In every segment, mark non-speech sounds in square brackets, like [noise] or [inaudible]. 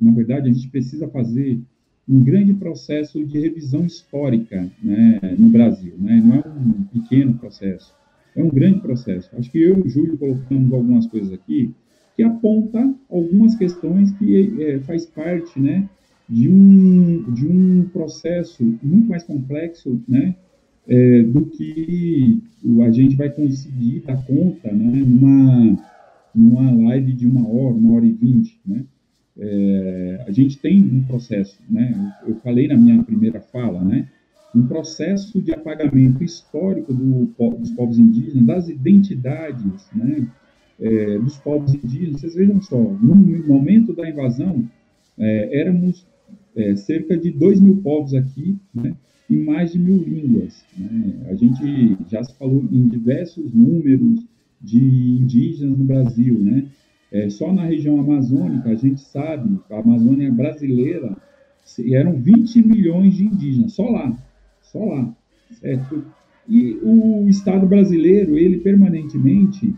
Na verdade, a gente precisa fazer um grande processo de revisão histórica né, no Brasil. Né? Não é um pequeno processo, é um grande processo. Acho que eu e o Júlio colocamos algumas coisas aqui que aponta algumas questões que é, faz parte né, de, um, de um processo muito mais complexo né, é, do que a gente vai conseguir dar conta né, numa, numa live de uma hora, uma hora e vinte. Né? É, a gente tem um processo, né? Eu falei na minha primeira fala, né? Um processo de apagamento histórico do, dos povos indígenas, das identidades, né? É, dos povos indígenas. Vocês vejam só, no momento da invasão, é, éramos é, cerca de 2 mil povos aqui, né? E mais de mil línguas. Né? A gente já se falou em diversos números de indígenas no Brasil, né? É, só na região amazônica, a gente sabe, a Amazônia brasileira, eram 20 milhões de indígenas, só lá, só lá, certo? E o Estado brasileiro, ele permanentemente,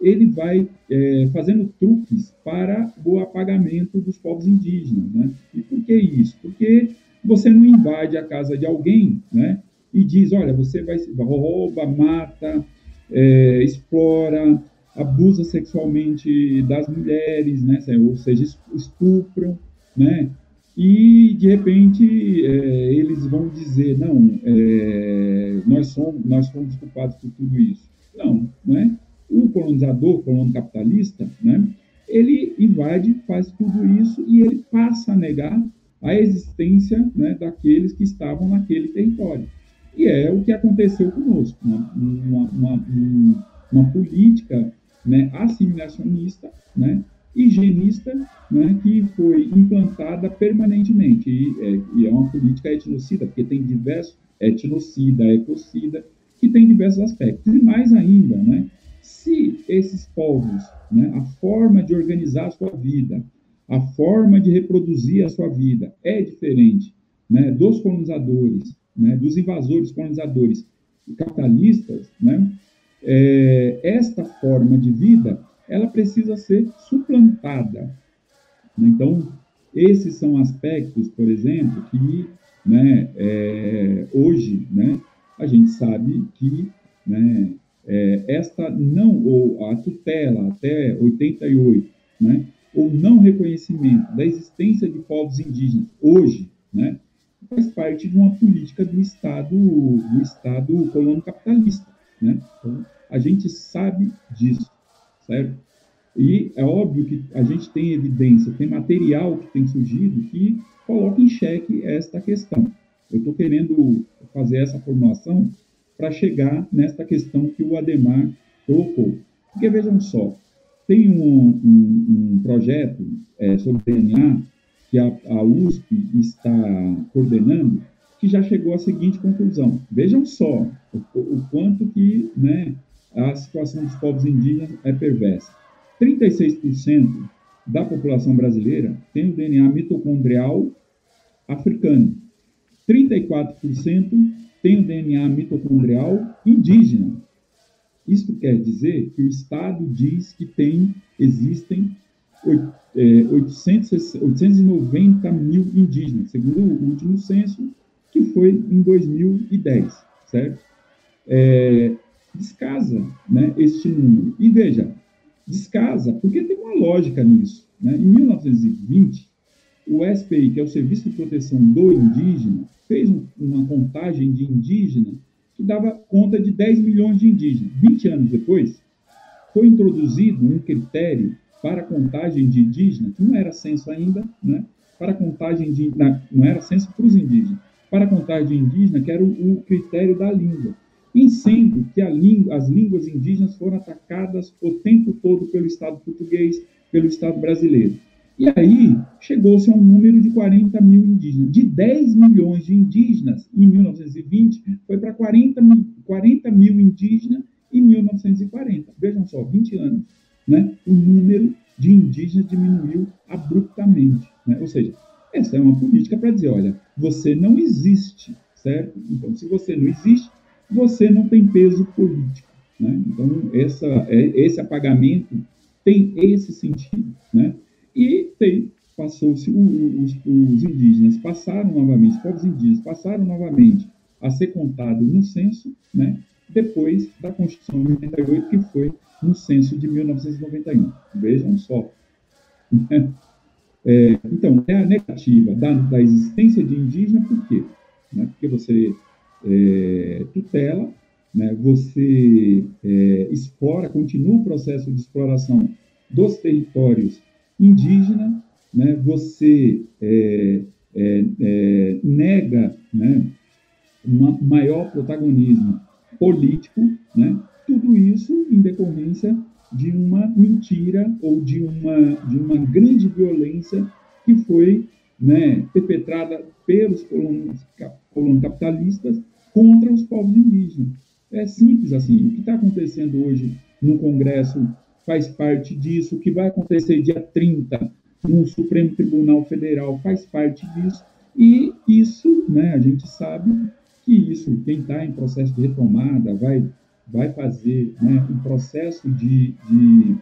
ele vai é, fazendo truques para o apagamento dos povos indígenas, né? E por que isso? Porque você não invade a casa de alguém, né? E diz, olha, você vai rouba, mata, é, explora, abusa sexualmente das mulheres, né? ou seja, estupram, né? E de repente é, eles vão dizer não, é, nós somos nós fomos culpados por tudo isso. Não, né? O colonizador, colono capitalista, né? Ele invade, faz tudo isso e ele passa a negar a existência né, daqueles que estavam naquele território. E é o que aconteceu conosco, uma, uma, uma, uma política né, assimilacionista, né, higienista, né, que foi implantada permanentemente. E é, e é, uma política etnocida, porque tem diversos etnocida, ecocida, que tem diversos aspectos. E mais ainda, né, se esses povos, né, a forma de organizar a sua vida, a forma de reproduzir a sua vida é diferente né, dos colonizadores, né, dos invasores colonizadores capitalistas, né, é, esta forma de vida ela precisa ser suplantada. Então, esses são aspectos, por exemplo, que né, é, hoje né, a gente sabe que né, é, esta não, ou a tutela até 88, né, ou não reconhecimento da existência de povos indígenas hoje, né, faz parte de uma política do Estado, do Estado colono capitalista. Né? Então, a gente sabe disso, certo? E é óbvio que a gente tem evidência, tem material que tem surgido que coloca em xeque esta questão. Eu estou querendo fazer essa formulação para chegar nesta questão que o Ademar colocou. Porque vejam só, tem um, um, um projeto é, sobre DNA que a, a USP está coordenando, que já chegou à seguinte conclusão. Vejam só o, o quanto que né, a situação dos povos indígenas é perversa. 36% da população brasileira tem o DNA mitocondrial africano. 34% tem o DNA mitocondrial indígena. Isto quer dizer que o Estado diz que tem, existem 800, 890 é, mil indígenas, segundo o último censo, que foi em 2010, certo? É, descasa né, este número. E veja, descasa, porque tem uma lógica nisso. Né? Em 1920, o SPI, que é o Serviço de Proteção do Indígena, fez uma contagem de indígenas que dava conta de 10 milhões de indígenas. 20 anos depois, foi introduzido um critério para contagem de indígenas, que não era censo ainda, né? para contagem de. Não era censo para os indígenas, para contagem de indígena, que era o, o critério da língua em sendo que língua, as línguas indígenas foram atacadas o tempo todo pelo Estado português, pelo Estado brasileiro. E aí chegou-se a um número de 40 mil indígenas. De 10 milhões de indígenas em 1920, foi para 40 mil, 40 mil indígenas em 1940. Vejam só, 20 anos. Né? O número de indígenas diminuiu abruptamente. Né? Ou seja, essa é uma política para dizer, olha, você não existe, certo? Então, se você não existe, você não tem peso político. Né? Então, essa, é, esse apagamento tem esse sentido. Né? E tem, passou-se, os, os, indígenas passaram novamente, os povos indígenas passaram novamente a ser contados no censo, né? depois da Constituição de 88, que foi no censo de 1991. Vejam só. [laughs] É, então, é a negativa da, da, existência de indígena, por quê? Né? Porque você é, tutela, né? você é, explora, continua o processo de exploração dos territórios indígenas, né? você é, é, é, nega né? um maior protagonismo político, né? tudo isso em decorrência de uma mentira ou de uma, de uma grande violência que foi né, perpetrada pelos colonos capitalistas contra os povos indígenas. É simples assim. O que está acontecendo hoje no Congresso faz parte disso. O que vai acontecer dia 30 no Supremo Tribunal Federal faz parte disso. E isso, né, a gente sabe que isso, quem está em processo de retomada, vai vai fazer né, um processo de, de,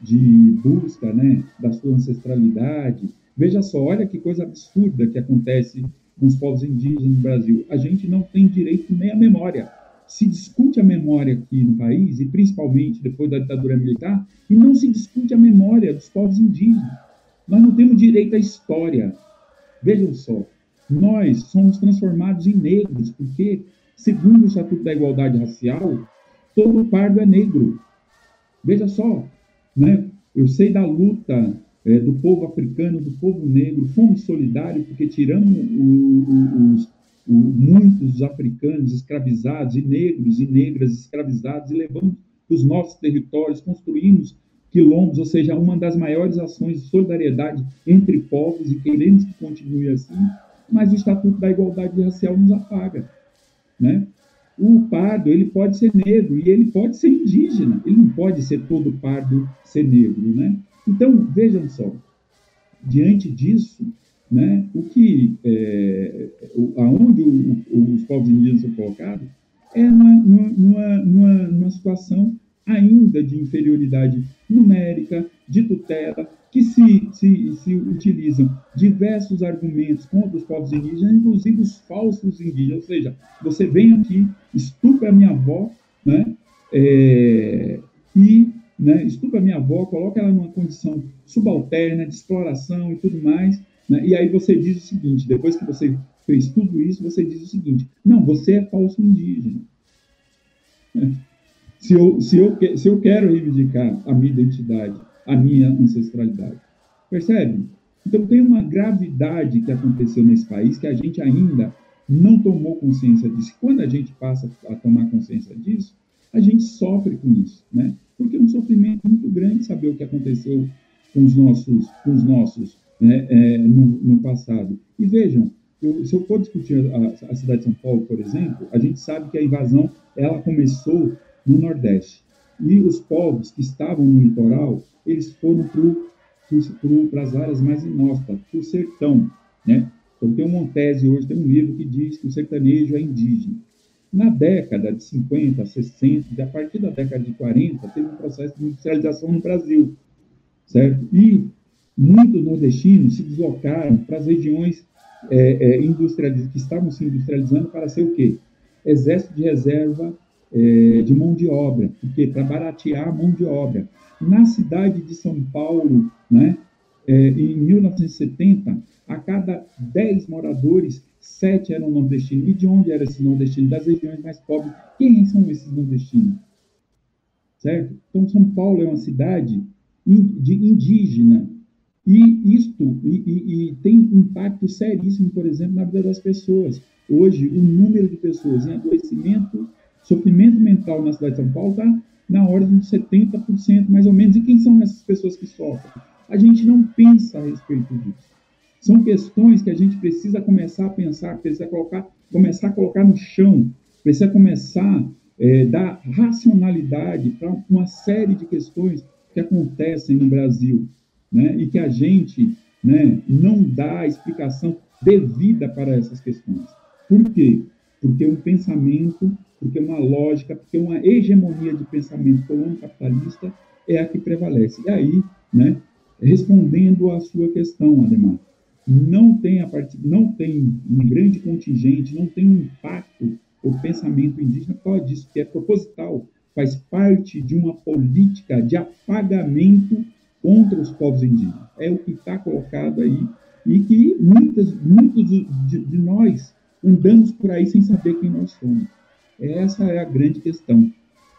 de busca né, da sua ancestralidade. Veja só, olha que coisa absurda que acontece com os povos indígenas no Brasil. A gente não tem direito nem à memória. Se discute a memória aqui no país, e principalmente depois da ditadura militar, e não se discute a memória dos povos indígenas. Nós não temos direito à história. Vejam só, nós somos transformados em negros, porque, segundo o Estatuto da Igualdade Racial, todo pardo é negro. Veja só, né? Eu sei da luta é, do povo africano, do povo negro, fomos solidários porque tiramos os, muitos africanos escravizados e negros e negras escravizados e levamos os nossos territórios, construímos quilombos, ou seja, uma das maiores ações de solidariedade entre povos e queremos que continue assim, mas o Estatuto da Igualdade Racial nos apaga, né? o pardo ele pode ser negro e ele pode ser indígena. Ele não pode ser todo pardo ser negro, né? Então vejam só, diante disso, né, o que é, aonde o, o, os povos indígenas são colocados é numa, numa, numa, numa situação ainda de inferioridade numérica, de tutela, que se, se, se utilizam diversos argumentos contra os povos indígenas, inclusive os falsos indígenas, ou seja, você vem aqui, estupra a minha avó, né, é, e né, estupra a minha avó, coloca ela numa condição subalterna, de exploração e tudo mais, né, e aí você diz o seguinte, depois que você fez tudo isso, você diz o seguinte, não, você é falso indígena. [laughs] Se eu, se eu, se eu quero reivindicar a minha identidade, a minha ancestralidade. Percebe? Então tem uma gravidade que aconteceu nesse país que a gente ainda não tomou consciência disso. Quando a gente passa a tomar consciência disso, a gente sofre com isso, né? Porque é um sofrimento muito grande saber o que aconteceu com os nossos, com os nossos né, é, no, no, passado. E vejam, eu, se eu for discutir a, a, cidade de São Paulo, por exemplo, a gente sabe que a invasão ela começou no Nordeste. E os povos que estavam no litoral, eles foram para as áreas mais inóspitas, para o sertão, né? Então, tem um Montese hoje, tem um livro que diz que o sertanejo é indígena. Na década de 50, 60, a partir da década de 40, teve um processo de industrialização no Brasil, certo? E muitos nordestinos se deslocaram para as regiões é, é, que estavam se industrializando para ser o quê? Exército de reserva é, de mão de obra, porque para baratear a mão de obra. Na cidade de São Paulo, né, é, em 1970, a cada 10 moradores, 7 eram nordestinos. E de onde eram esses nordestinos? Das regiões mais pobres. Quem são esses nordestinos? Certo? Então, São Paulo é uma cidade de indígena. E isto e, e, e tem impacto seríssimo, por exemplo, na vida das pessoas. Hoje, o número de pessoas em adoecimento, sofrimento mental na cidade de São Paulo está na ordem de 70%, mais ou menos. E quem são essas pessoas que sofrem? A gente não pensa a respeito disso. São questões que a gente precisa começar a pensar, precisa colocar, começar a colocar no chão, precisa começar é, dar racionalidade para uma série de questões que acontecem no Brasil, né? E que a gente, né, não dá explicação devida para essas questões. Por quê? porque um pensamento, porque uma lógica, porque uma hegemonia de pensamento colônico capitalista é a que prevalece. E aí, né, respondendo à sua questão, Ademar, não tem, a part... não tem um grande contingente, não tem um impacto o pensamento indígena por causa disso, que é proposital, faz parte de uma política de apagamento contra os povos indígenas. É o que está colocado aí e que muitas, muitos de, de, nós andamos por aí sem saber quem nós somos. Essa é a grande questão.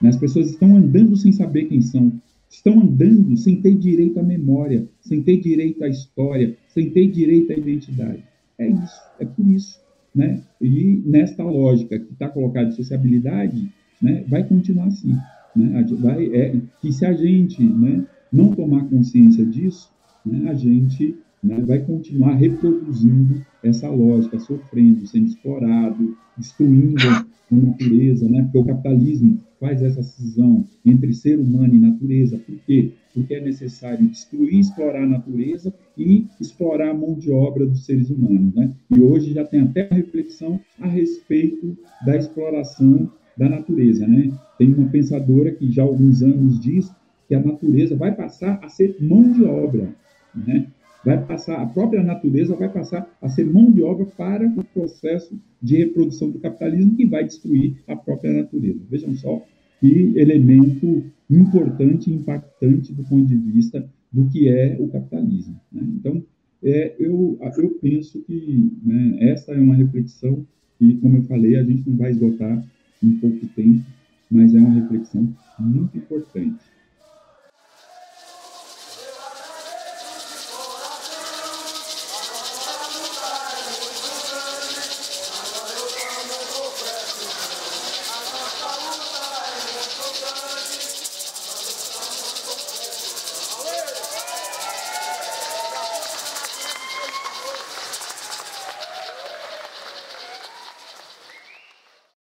As pessoas estão andando sem saber quem são, estão andando sem ter direito à memória, sem ter direito à história, sem ter direito à identidade. É isso, é por isso. Né? E nesta lógica que está colocada de sociabilidade, né, vai continuar assim. Né? Vai, é, que se a gente né, não tomar consciência disso, né, a gente né, vai continuar reproduzindo essa lógica, sofrendo, sendo explorado, destruindo a natureza, né? porque o capitalismo faz essa cisão entre ser humano e natureza. Por quê? Porque é necessário destruir, explorar a natureza e explorar a mão de obra dos seres humanos. Né? E hoje já tem até reflexão a respeito da exploração da natureza. Né? Tem uma pensadora que já há alguns anos diz que a natureza vai passar a ser mão de obra. Né? vai passar, a própria natureza vai passar a ser mão de obra para o processo de reprodução do capitalismo que vai destruir a própria natureza. Vejam só que elemento importante e impactante do ponto de vista do que é o capitalismo. Né? Então, é, eu, eu penso que né, essa é uma reflexão que, como eu falei, a gente não vai esgotar em pouco tempo, mas é uma reflexão muito importante.